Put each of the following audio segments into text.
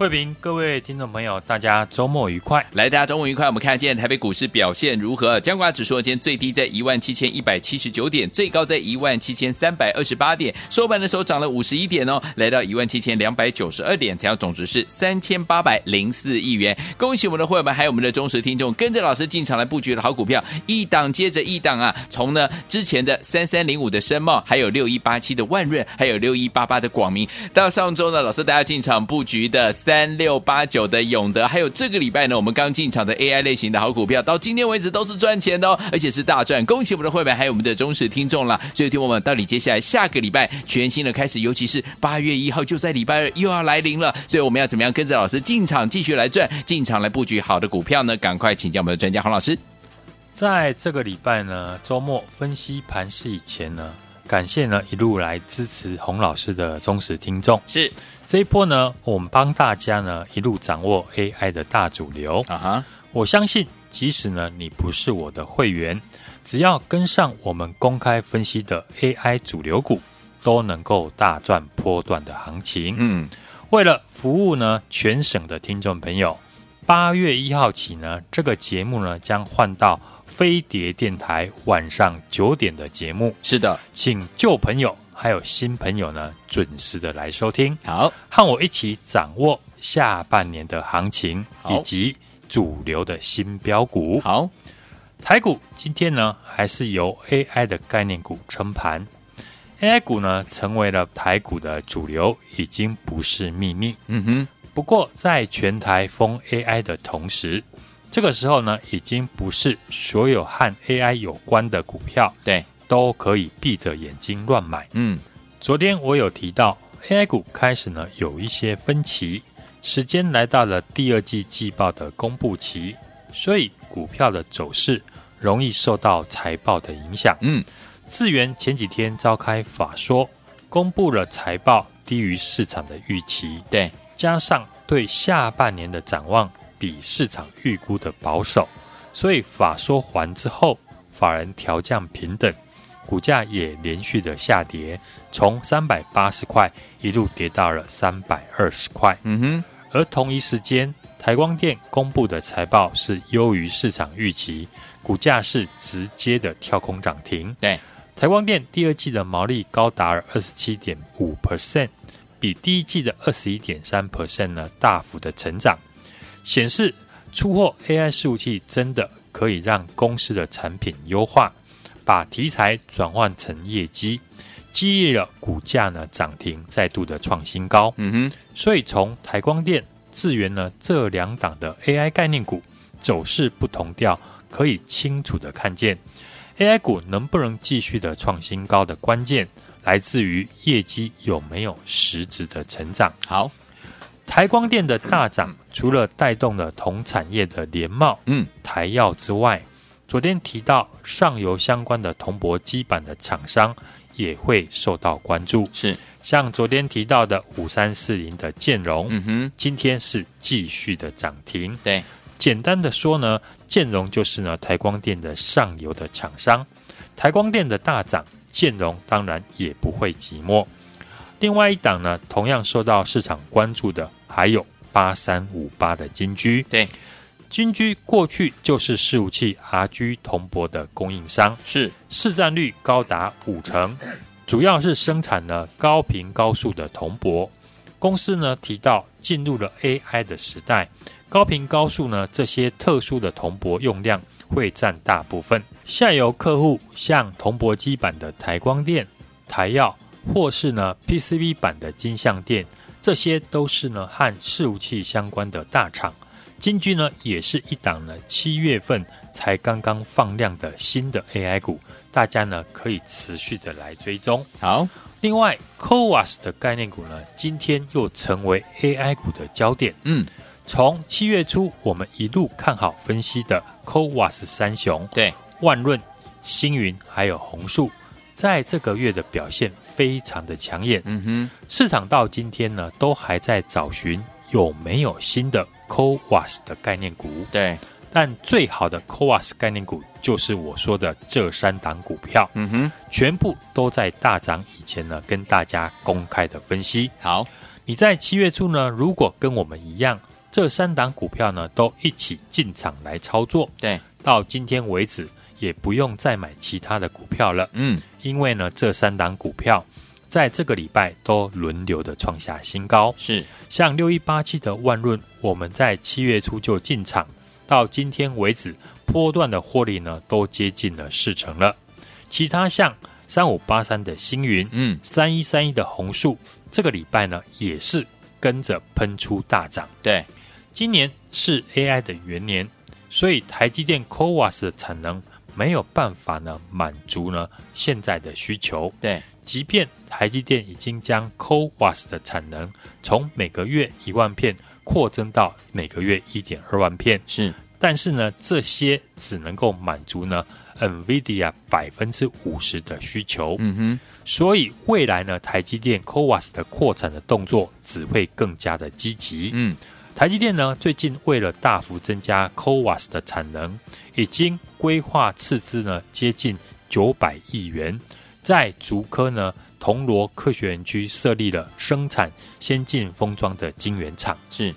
慧平，各位听众朋友，大家周末愉快！来，大家周末愉快。我们看见台北股市表现如何？加权指数今天最低在一万七千一百七十九点，最高在一万七千三百二十八点，收盘的时候涨了五十一点哦，来到一万七千两百九十二点，成交总值是三千八百零四亿元。恭喜我们的会员们，还有我们的忠实听众，跟着老师进场来布局的好股票，一档接着一档啊！从呢之前的三三零五的申茂，还有六一八七的万润，还有六一八八的广明，到上周呢，老师大家进场布局的三六八。九的永德，还有这个礼拜呢，我们刚进场的 AI 类型的好股票，到今天为止都是赚钱的哦，而且是大赚。恭喜我们的会员，还有我们的忠实听众了。所以，听我们到底接下来下个礼拜全新的开始，尤其是八月一号就在礼拜二又要来临了。所以，我们要怎么样跟着老师进场继续来赚，进场来布局好的股票呢？赶快请教我们的专家洪老师。在这个礼拜呢，周末分析盘势以前呢，感谢呢一路来支持洪老师的忠实听众是。这一波呢，我们帮大家呢一路掌握 AI 的大主流啊哈！我相信，即使呢你不是我的会员，只要跟上我们公开分析的 AI 主流股，都能够大赚波段的行情。嗯，为了服务呢全省的听众朋友，八月一号起呢，这个节目呢将换到飞碟电台晚上九点的节目。是的，请旧朋友。还有新朋友呢，准时的来收听，好，和我一起掌握下半年的行情以及主流的新标股。好，台股今天呢，还是由 AI 的概念股撑盘，AI 股呢成为了台股的主流，已经不是秘密。嗯哼，不过在全台封 AI 的同时，这个时候呢，已经不是所有和 AI 有关的股票。对。都可以闭着眼睛乱买。嗯，昨天我有提到 AI 股开始呢有一些分歧，时间来到了第二季季报的公布期，所以股票的走势容易受到财报的影响。嗯，智原前几天召开法说，公布了财报低于市场的预期，对，加上对下半年的展望比市场预估的保守，所以法说完之后，法人调降平等。股价也连续的下跌，从三百八十块一路跌到了三百二十块。嗯哼，而同一时间，台光电公布的财报是优于市场预期，股价是直接的跳空涨停。对，台光电第二季的毛利高达了二十七点五 percent，比第一季的二十一点三 percent 呢大幅的成长，显示出货 AI 伺服器真的可以让公司的产品优化。把题材转换成业绩，激励了股价呢涨停，再度的创新高。嗯哼，所以从台光电、智源呢这两档的 AI 概念股走势不同调，可以清楚的看见 AI 股能不能继续的创新高的关键，来自于业绩有没有实质的成长。好，台光电的大涨，除了带动了同产业的联茂、嗯台药之外。昨天提到上游相关的铜箔基板的厂商也会受到关注，是像昨天提到的五三四零的建荣，嗯哼，今天是继续的涨停。对，简单的说呢，建荣就是呢台光电的上游的厂商，台光电的大涨，建荣当然也不会寂寞。另外一档呢，同样受到市场关注的还有八三五八的金居，对。金居过去就是伺服器 RG 铜箔的供应商，是市占率高达五成，主要是生产了高频高速的铜箔。公司呢提到进入了 AI 的时代，高频高速呢这些特殊的铜箔用量会占大部分。下游客户像铜箔基板的台光电、台耀，或是呢 PCB 板的金相电，这些都是呢和伺服器相关的大厂。金居呢也是一档呢七月份才刚刚放量的新的 AI 股，大家呢可以持续的来追踪。好，另外 CoWAS 的概念股呢，今天又成为 AI 股的焦点。嗯，从七月初我们一路看好分析的 CoWAS 三雄，对，万润、星云还有红树，在这个月的表现非常的抢眼。嗯哼，市场到今天呢都还在找寻有没有新的。CoWAS 的概念股，对，但最好的 CoWAS 概念股就是我说的这三档股票，嗯哼，全部都在大涨以前呢，跟大家公开的分析。好，你在七月初呢，如果跟我们一样，这三档股票呢都一起进场来操作，对，到今天为止也不用再买其他的股票了，嗯，因为呢这三档股票。在这个礼拜都轮流的创下新高，是像六一八七的万润，我们在七月初就进场，到今天为止，波段的获利呢都接近了四成了。其他像三五八三的星云，嗯，三一三一的红树，这个礼拜呢也是跟着喷出大涨。对，今年是 AI 的元年，所以台积电 CoWAS 的产能没有办法呢满足呢现在的需求。对。即便台积电已经将 CoWAS 的产能从每个月一万片扩增到每个月一点二万片，是，但是呢，这些只能够满足呢 NVIDIA 百分之五十的需求。嗯哼，所以未来呢，台积电 CoWAS 的扩产的动作只会更加的积极。嗯，台积电呢，最近为了大幅增加 CoWAS 的产能，已经规划斥资呢接近九百亿元。在竹科呢，铜锣科学园区设立了生产先进封装的晶圆厂。是，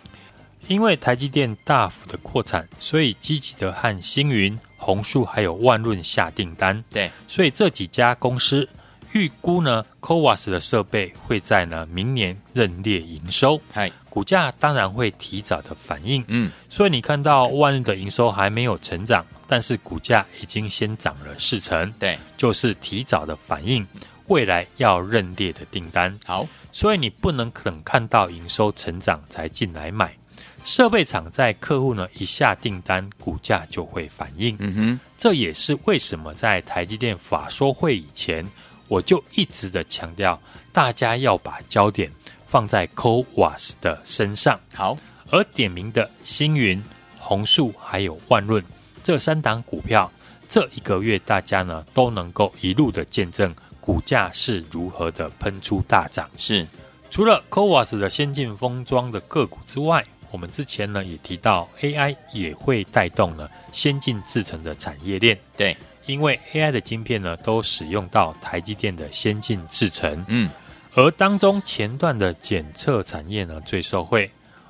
因为台积电大幅的扩产，所以积极的和星云、红树还有万润下订单。对，所以这几家公司预估呢，CoWAS 的设备会在呢明年认列营收。嗨，股价当然会提早的反应。嗯，所以你看到万日的营收还没有成长。但是股价已经先涨了四成，对，就是提早的反应未来要认列的订单。好，所以你不能等看到营收成长才进来买。设备厂在客户呢一下订单，股价就会反应。嗯哼，这也是为什么在台积电法说会以前，我就一直的强调，大家要把焦点放在 CoWAS 的身上。好，而点名的星云、红树还有万润。这三档股票，这一个月大家呢都能够一路的见证股价是如何的喷出大涨。是，除了 CoWAS 的先进封装的个股之外，我们之前呢也提到 AI 也会带动了先进制程的产业链。对，因为 AI 的晶片呢都使用到台积电的先进制程。嗯，而当中前段的检测产业呢最受惠。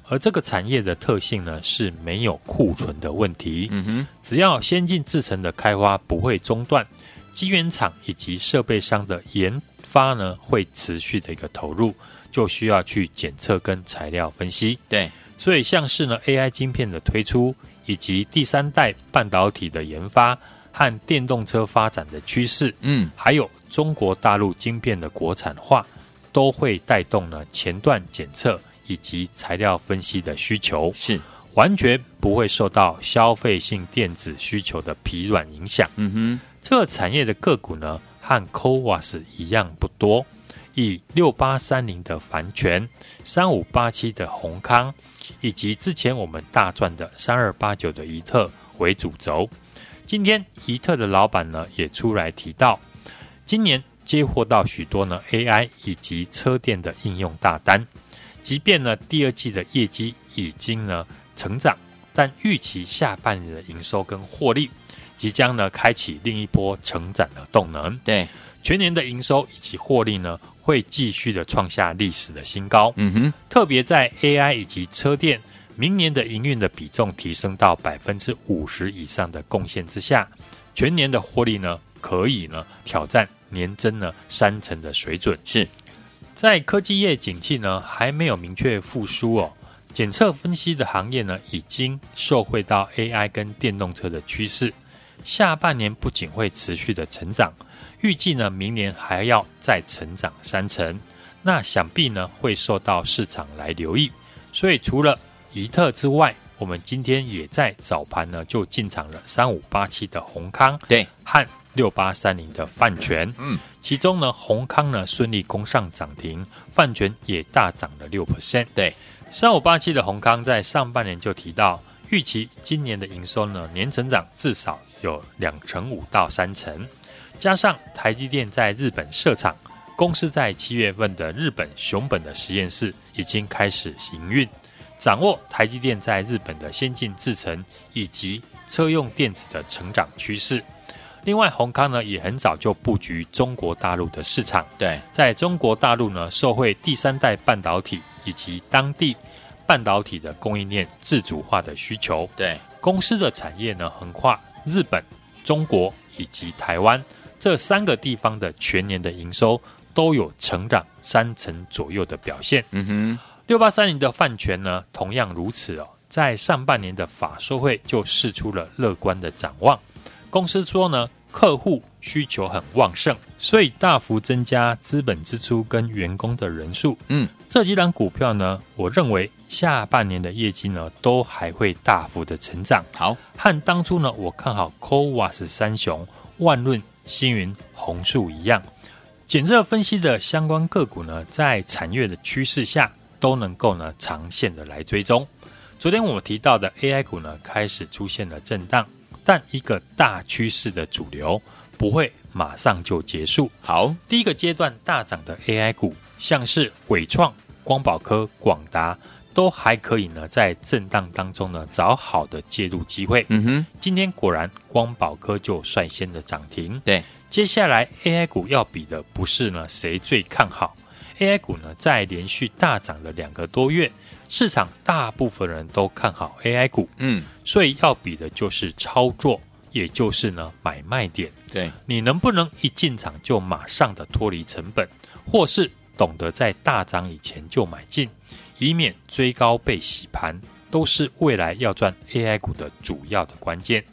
而这个产业的特性呢，是没有库存的问题。嗯哼，只要先进制程的开发不会中断，晶圆厂以及设备商的研发呢，会持续的一个投入，就需要去检测跟材料分析。对，所以像是呢 AI 晶片的推出，以及第三代半导体的研发和电动车发展的趋势，嗯，还有中国大陆晶片的国产化，都会带动呢前段检测。以及材料分析的需求是完全不会受到消费性电子需求的疲软影响。嗯哼，这个产业的个股呢，和 CoWAS 一样不多，以六八三零的凡权、三五八七的宏康，以及之前我们大赚的三二八九的宜特为主轴。今天宜特的老板呢也出来提到，今年接获到许多呢 AI 以及车电的应用大单。即便呢，第二季的业绩已经呢成长，但预期下半年的营收跟获利即将呢开启另一波成长的动能。对，全年的营收以及获利呢会继续的创下历史的新高。嗯哼，特别在 AI 以及车电明年的营运的比重提升到百分之五十以上的贡献之下，全年的获利呢可以呢挑战年增了三成的水准。是。在科技业景气呢还没有明确复苏哦，检测分析的行业呢已经受惠到 AI 跟电动车的趋势，下半年不仅会持续的成长，预计呢明年还要再成长三成，那想必呢会受到市场来留意，所以除了宜特之外，我们今天也在早盘呢就进场了三五八七的宏康，对，和六八三零的泛权，嗯，其中呢宏康呢顺利攻上涨停，泛权也大涨了六 percent，对，三五八七的宏康在上半年就提到，预期今年的营收呢年成长至少有两成五到三成，加上台积电在日本设厂，公司在七月份的日本熊本的实验室已经开始营运。掌握台积电在日本的先进制程以及车用电子的成长趋势。另外，宏康呢也很早就布局中国大陆的市场。对，在中国大陆呢，受惠第三代半导体以及当地半导体的供应链自主化的需求。对，公司的产业呢横跨日本、中国以及台湾这三个地方的全年的营收都有成长三成左右的表现。嗯哼。六八三零的饭权呢，同样如此哦。在上半年的法说会就释出了乐观的展望。公司说呢，客户需求很旺盛，所以大幅增加资本支出跟员工的人数。嗯，这几档股票呢，我认为下半年的业绩呢，都还会大幅的成长。好，和当初呢，我看好 c o w a s 三雄万润、星云、红树一样，检测分析的相关个股呢，在产业的趋势下。都能够呢长线的来追踪。昨天我们提到的 AI 股呢开始出现了震荡，但一个大趋势的主流不会马上就结束。好，第一个阶段大涨的 AI 股，像是伟创、光宝科、广达，都还可以呢在震荡当中呢找好的介入机会。嗯哼，今天果然光宝科就率先的涨停。对，接下来 AI 股要比的不是呢谁最看好。AI 股呢，在连续大涨了两个多月，市场大部分人都看好 AI 股，嗯，所以要比的就是操作，也就是呢买卖点。对，你能不能一进场就马上的脱离成本，或是懂得在大涨以前就买进，以免追高被洗盘，都是未来要赚 AI 股的主要的关键。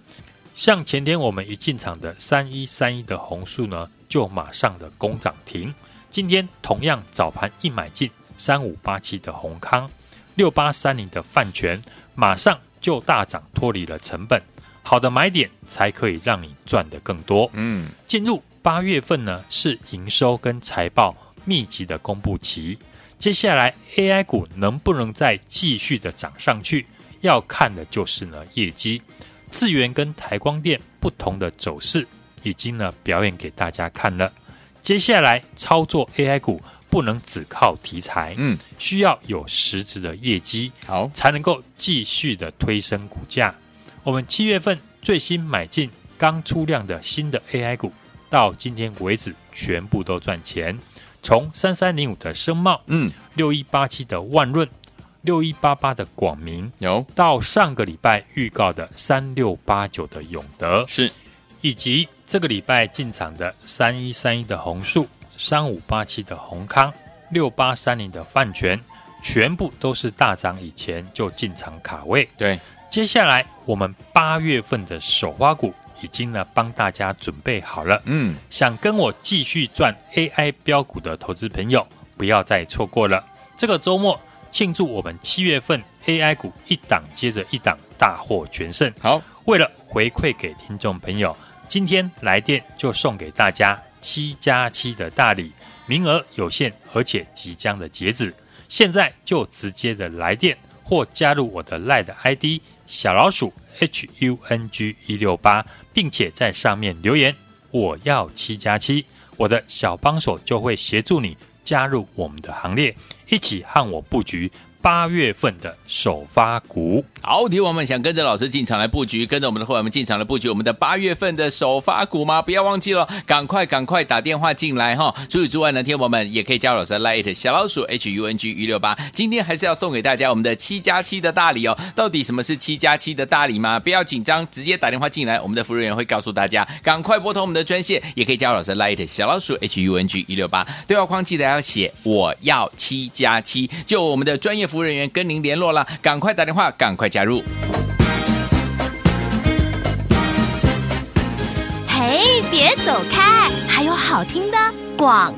像前天我们一进场的三一三一的红树呢，就马上的攻涨停。今天同样早盘一买进三五八七的红康，六八三零的泛权，马上就大涨，脱离了成本。好的买点才可以让你赚得更多。嗯，进入八月份呢，是营收跟财报密集的公布期。接下来 AI 股能不能再继续的涨上去，要看的就是呢业绩。智源跟台光电不同的走势，已经呢表演给大家看了。接下来操作 AI 股不能只靠题材，嗯，需要有实质的业绩，好才能够继续的推升股价。我们七月份最新买进刚出量的新的 AI 股，到今天为止全部都赚钱。从三三零五的升茂，嗯，六一八七的万润，六一八八的广明，有到上个礼拜预告的三六八九的永德，是。以及这个礼拜进场的三一三一的弘塑、三五八七的宏康、六八三零的泛泉，全部都是大涨以前就进场卡位。对，接下来我们八月份的首花股已经呢帮大家准备好了。嗯，想跟我继续赚 AI 标股的投资朋友，不要再错过了。这个周末庆祝我们七月份 AI 股一档接着一档大获全胜。好，为了回馈给听众朋友。今天来电就送给大家七加七的大礼，名额有限，而且即将的截止。现在就直接的来电或加入我的赖的 ID 小老鼠 H U N G 一六八，并且在上面留言我要七加七，我的小帮手就会协助你加入我们的行列，一起和我布局。八月份的首发股，好，听我们想跟着老师进场来布局，跟着我们的伙伴们进场来布局我们的八月份的首发股吗？不要忘记了，赶快赶快打电话进来哈！除此之外呢，听我们也可以加入老师的 Light 小老鼠 H U N G 一六八，今天还是要送给大家我们的七加七的大礼哦。到底什么是七加七的大礼吗？不要紧张，直接打电话进来，我们的服务员会告诉大家。赶快拨通我们的专线，也可以加入老师的 Light 小老鼠 H U N G 一六八，对话框记得要写我要七加七，就我们的专业。服务人员跟您联络了，赶快打电话，赶快加入。嘿，别走开，还有好听的广。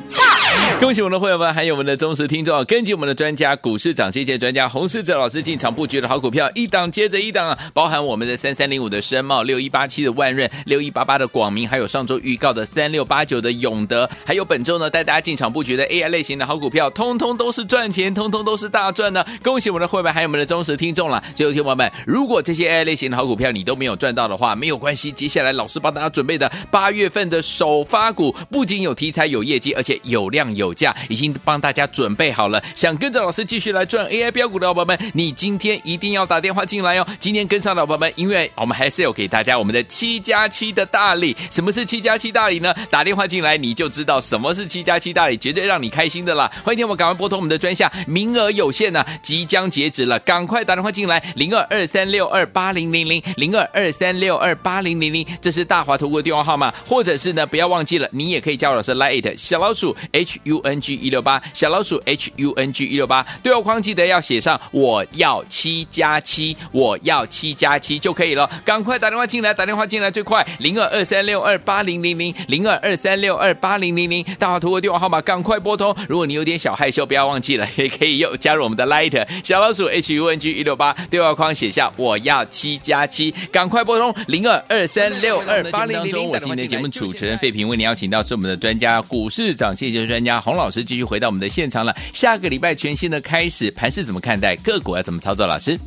恭喜我们的会员们，还有我们的忠实听众啊，根据我们的专家股市涨谢谢专家洪世哲老师进场布局的好股票，一档接着一档啊，包含我们的三三零五的深茂、六一八七的万润、六一八八的广明，还有上周预告的三六八九的永德，还有本周呢带大家进场布局的 AI 类型的好股票，通通都是赚钱，通通都是大赚呢！恭喜我们的会员，还有我们的忠实听众了。最后，听友们，如果这些 AI 类型的好股票你都没有赚到的话，没有关系，接下来老师帮大家准备的八月份的首发股，不仅有题材、有业绩，而且有量有价，已经帮大家准备好了。想跟着老师继续来赚 AI 标股的宝宝们，你今天一定要打电话进来哦。今天跟上的宝宝们，因为我们还是有给大家我们的七加七的大礼。什么是七加七大礼呢？打电话进来你就知道什么是七加七大礼，绝对让你开心的啦！欢迎听我们赶快拨通我们的专线，名额有限呢、即将截止了，赶快打电话进来，零二二三六二八零零零零二二三六二八零零零，这是大华投顾的电话号码，或者是呢，不要忘记了，你也可以加入老师 Line 小老鼠 H U N G 一六八小老鼠 H U N G 一六八，对话框记得要写上我要七加七，我要七加七就可以了，赶快打电话进来，打电话进来最快，零二二三六二八零零零零二二三六二八零零零，大华投顾的电话号码赶快拨通，如果你有点小害羞，不要忘记了，也可以又加入我们的 Light 小老鼠 H U N G 一六八，对话框写下我要七加七，赶快拨通零二二三六二八零零零。我是今天的节目主持人费平，为您邀请到是我们的专家股市长谢谢专家洪老师，继续回到我们的现场了。下个礼拜全新的开始，盘是怎么看待？个股要怎么操作？老师，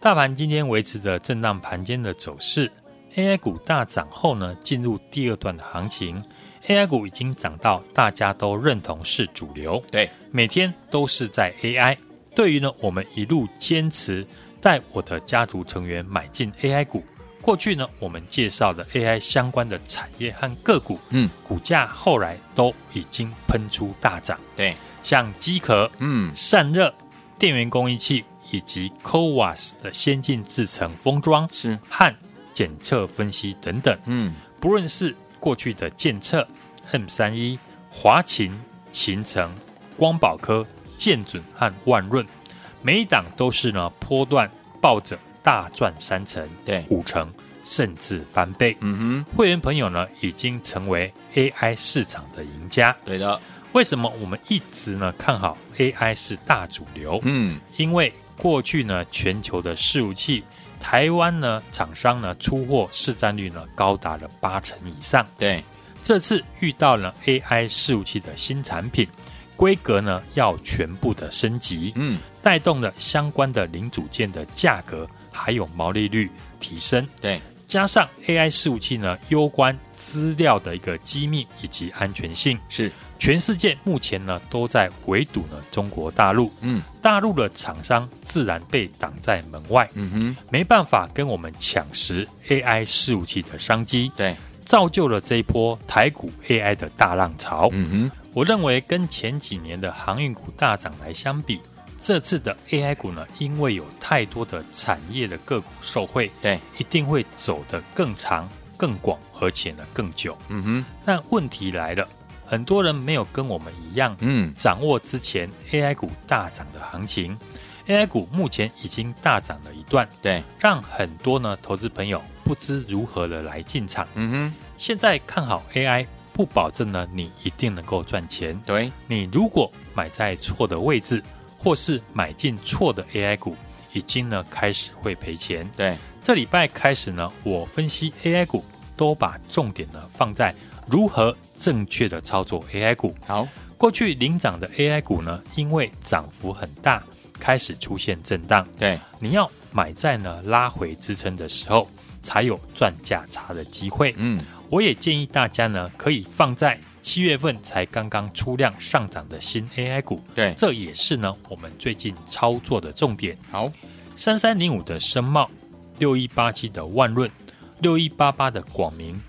大盘今天维持着震荡盘间的走势，AI 股大涨后呢，进入第二段的行情。AI 股已经涨到大家都认同是主流，对，每天都是在 AI。对于呢，我们一路坚持带我的家族成员买进 AI 股。过去呢，我们介绍的 AI 相关的产业和个股，嗯，股价后来都已经喷出大涨。对，像机壳、嗯，散热、电源供应器以及 CoWAS 的先进制程封装是。和检测分析等等，嗯，不论是过去的建测、M 三一、华勤、勤程、光宝科、建准和万润，每一档都是呢波段抱着。大赚三成，对五成，甚至翻倍。嗯哼，会员朋友呢，已经成为 AI 市场的赢家。对的，为什么我们一直呢看好 AI 是大主流？嗯，因为过去呢，全球的伺服器，台湾呢厂商呢出货市占率呢高达了八成以上。对，这次遇到了 AI 伺服器的新产品，规格呢要全部的升级。嗯，带动了相关的零组件的价格。还有毛利率提升，对，加上 AI 伺服器呢，攸关资料的一个机密以及安全性，是。全世界目前呢都在围堵呢中国大陆，嗯，大陆的厂商自然被挡在门外，嗯哼，没办法跟我们抢食 AI 伺服器的商机，对，造就了这一波台股 AI 的大浪潮，嗯哼，我认为跟前几年的航运股大涨来相比。这次的 AI 股呢，因为有太多的产业的个股受惠，对，一定会走得更长、更广，而且呢更久。嗯哼。但问题来了，很多人没有跟我们一样，嗯，掌握之前 AI 股大涨的行情。AI 股目前已经大涨了一段，对，让很多呢投资朋友不知如何的来进场。嗯哼。现在看好 AI，不保证呢你一定能够赚钱。对，你如果买在错的位置。或是买进错的 AI 股，已经呢开始会赔钱。对，这礼拜开始呢，我分析 AI 股都把重点呢放在如何正确的操作 AI 股。好，过去领涨的 AI 股呢，因为涨幅很大，开始出现震荡。对，你要买在呢拉回支撑的时候，才有赚价差的机会。嗯，我也建议大家呢，可以放在。七月份才刚刚出量上涨的新 AI 股，对，这也是呢我们最近操作的重点。好，三三零五的深茂，六一八七的万润，六一八八的广明，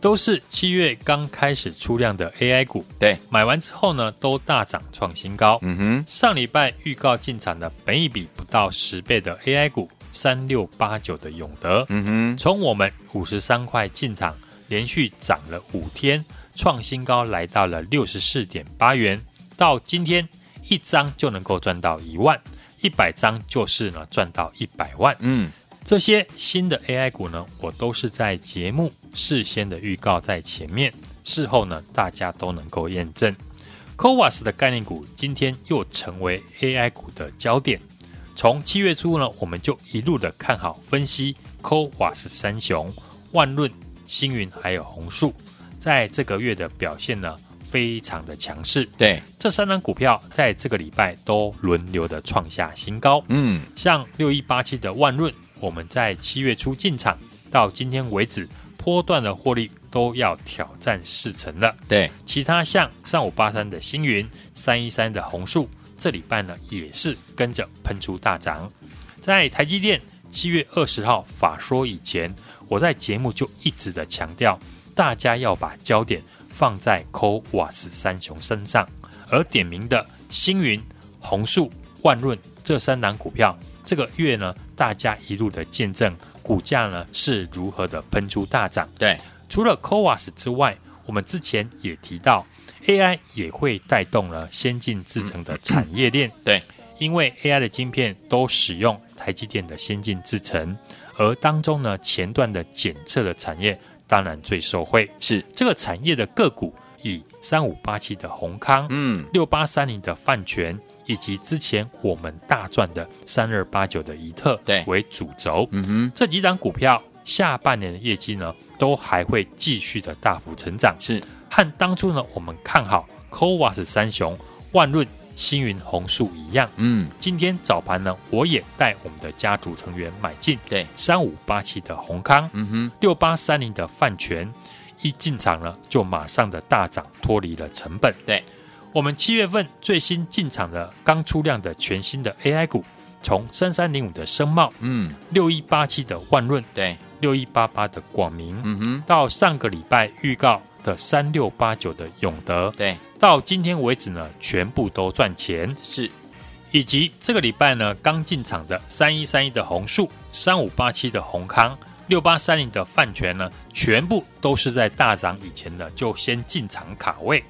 都是七月刚开始出量的 AI 股。对，买完之后呢，都大涨创新高。嗯哼，上礼拜预告进场的本一比不到十倍的 AI 股，三六八九的永德，嗯哼，从我们五十三块进场，连续涨了五天。创新高来到了六十四点八元，到今天一张就能够赚到一万，一百张就是呢赚到一百万。嗯，这些新的 AI 股呢，我都是在节目事先的预告在前面，事后呢大家都能够验证。CoWoS 的概念股今天又成为 AI 股的焦点。从七月初呢，我们就一路的看好分析 CoWoS 三雄，万润、星云还有弘塑，在这个月的表现呢，非常的强势。对，这三档股票在这个礼拜都轮流的创下新高。嗯，像六一八七的万润，我们在七月初进场，到今天为止，波段的获利都要挑战四成了。对，其他像三五八三的星云、三一三的红树。这礼拜呢，也是跟着喷出大涨。在台积电七月二十号法说以前，我在节目就一直的强调，大家要把焦点放在 CoWoS 三雄身上，而点名的星云、红树、万润这三档股票，这个月呢，大家一路的见证股价呢是如何的喷出大涨。对，除了 CoWoS 之外，我们之前也提到。AI 也会带动了先进制程的产业链，对，因为 AI 的晶片都使用台积电的先进制程，而当中呢，前段的检测的产业当然最受惠，是。这个产业的个股，以三五八七的宏康，嗯，六八三零的泛泉，以及之前我们大赚的三二八九的宜特，对，为主轴，嗯哼，这几档股票下半年的业绩呢，都还会继续的大幅成长，是。和当初呢，我们看好 c o w a s 三雄万润、星云、红树一样。嗯，今天早盘呢，我也带我们的家族成员买进，对，三五八七的宏康，嗯哼，六八三零的泛泉，一进场呢，就马上的大涨，脱离了成本。对，我们七月份最新进场的刚出量的全新的 AI 股，从三三零五的升茂，嗯，六一八七的万润，对，六一八八的广明，嗯哼，到上个礼拜预告。的三六八九的永德，对，到今天为止呢，全部都赚钱。是，以及这个礼拜呢，刚进场的三一三一的红树，三五八七的红康，六八三零的泛泉呢，全部都是在大涨以前呢，就先进场卡位。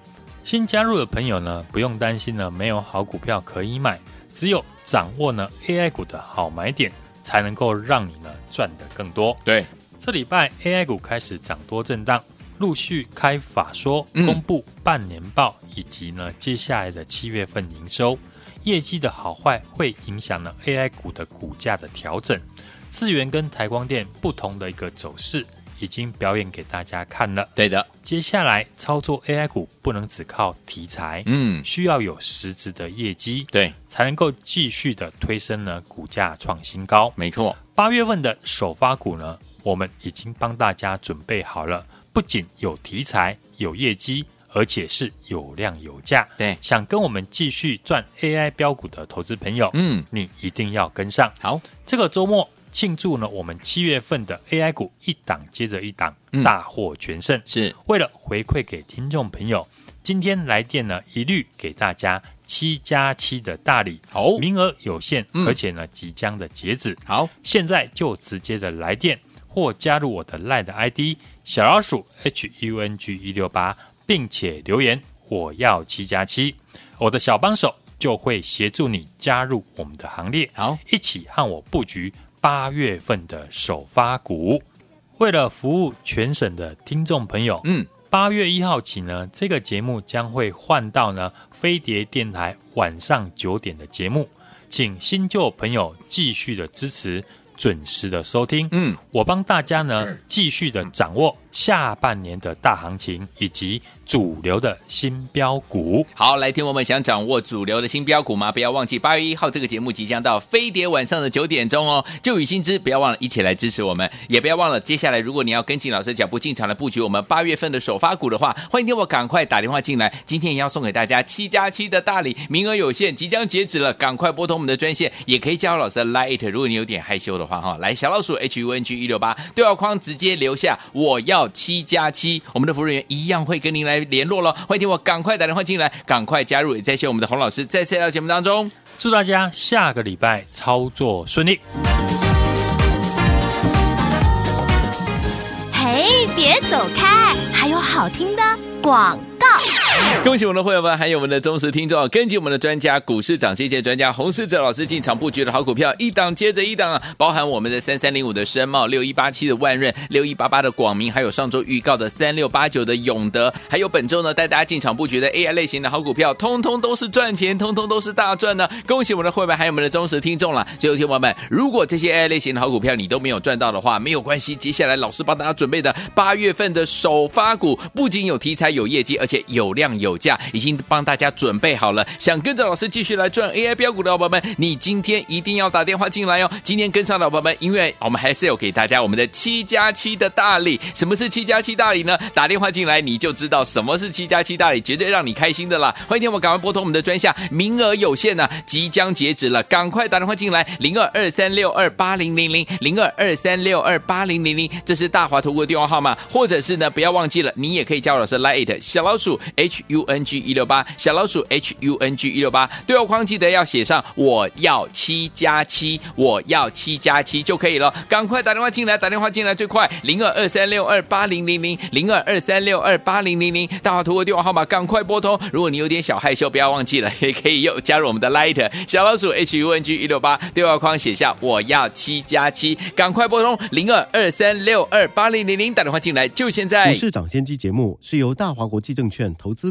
新加入的朋友呢，不用担心呢，没有好股票可以买，只有掌握呢 AI 股的好买点，才能够让你呢赚得更多。对，这礼拜 AI 股开始涨多震荡。陆续开法说，公布半年报，以及呢接下来的七月份营收业绩的好坏，会影响呢 AI 股的股价的调整。智源跟台光电不同的一个走势，已经表演给大家看了。对的，接下来操作 AI 股不能只靠题材，嗯，需要有实质的业绩，对，才能够继续的推升呢股价创新高。没错，八月份的首发股呢，我们已经帮大家准备好了。不仅有题材、有业绩，而且是有量有价。对，想跟我们继续赚 AI 标股的投资朋友，嗯，你一定要跟上。好，这个周末庆祝呢，我们七月份的 AI 股一档接着一档，大获全胜。是为了回馈给听众朋友，今天来电呢，一律给大家七加七的大礼。好，名额有限，而且呢，即将的截止。好，现在就直接的来电或加入我的 LINE 的 ID。小老鼠 H U N G 一六八，并且留言我要七加七，我的小帮手就会协助你加入我们的行列，好，一起和我布局八月份的首发股。为了服务全省的听众朋友，嗯，八月一号起呢，这个节目将会换到呢飞碟电台晚上九点的节目，请新旧朋友继续的支持。准时的收听，嗯，我帮大家呢继续的掌握下半年的大行情以及主流的新标股。好，来听我们想掌握主流的新标股吗？不要忘记八月一号这个节目即将到飞碟晚上的九点钟哦。旧雨新知，不要忘了一起来支持我们，也不要忘了接下来如果你要跟紧老师脚步进场来布局我们八月份的首发股的话，欢迎听我赶快打电话进来。今天也要送给大家七加七的大礼，名额有限，即将截止了，赶快拨通我们的专线，也可以加入老师的 Light。如果你有点害羞的话。哈，来小老鼠 H U N G 一六八对话框直接留下我要七加七，我们的服务人员一样会跟您来联络了。欢迎听我赶快打电话进来，赶快加入，也在谢我们的洪老师在赛道节目当中，祝大家下个礼拜操作顺利。嘿，别走开，还有好听的广告。恭喜我们的会员们，还有我们的忠实听众啊，根据我们的专家股市涨跌线专家洪世哲老师进场布局的好股票，一档接着一档啊，包含我们的三三零五的深茂、六一八七的万润、六一八八的广明，还有上周预告的三六八九的永德，还有本周呢带大家进场布局的 AI 类型的好股票，通通都是赚钱，通通都是大赚呢！恭喜我们的会员，还有我们的忠实听众了。最后，听友们，如果这些 AI 类型的好股票你都没有赚到的话，没有关系，接下来老师帮大家准备的八月份的首发股，不仅有题材、有业绩，而且有量有价，已经。帮大家准备好了，想跟着老师继续来赚 AI 标股的宝宝们，你今天一定要打电话进来哦。今天跟上的宝宝们，因为我们还是有给大家我们的七加七的大礼。什么是七加七大礼呢？打电话进来你就知道什么是七加七大礼，绝对让你开心的啦。欢迎听我赶快拨通我们的专线，名额有限呢、即将截止了，赶快打电话进来，零二二三六二八零零零零二二三六二八零零零，这是大华投顾的电话号码，或者是呢，不要忘记了，你也可以加入老师 Line 小老鼠 H U N G 一六八。小老鼠 H U N G 一六八，对话框记得要写上我要七加七，我要七加七就可以了。赶快打电话进来，打电话进来最快零二二三六二八零零零零二二三六二八零零零，大华图的电话号码赶快拨通。如果你有点小害羞，不要忘记了，也可以又加入我们的 Light 小老鼠 H U N G 一六八，对话框写下我要七加七，赶快拨通零二二三六二八零零零，打电话进来就现在。股市涨先机节目是由大华国际证券投资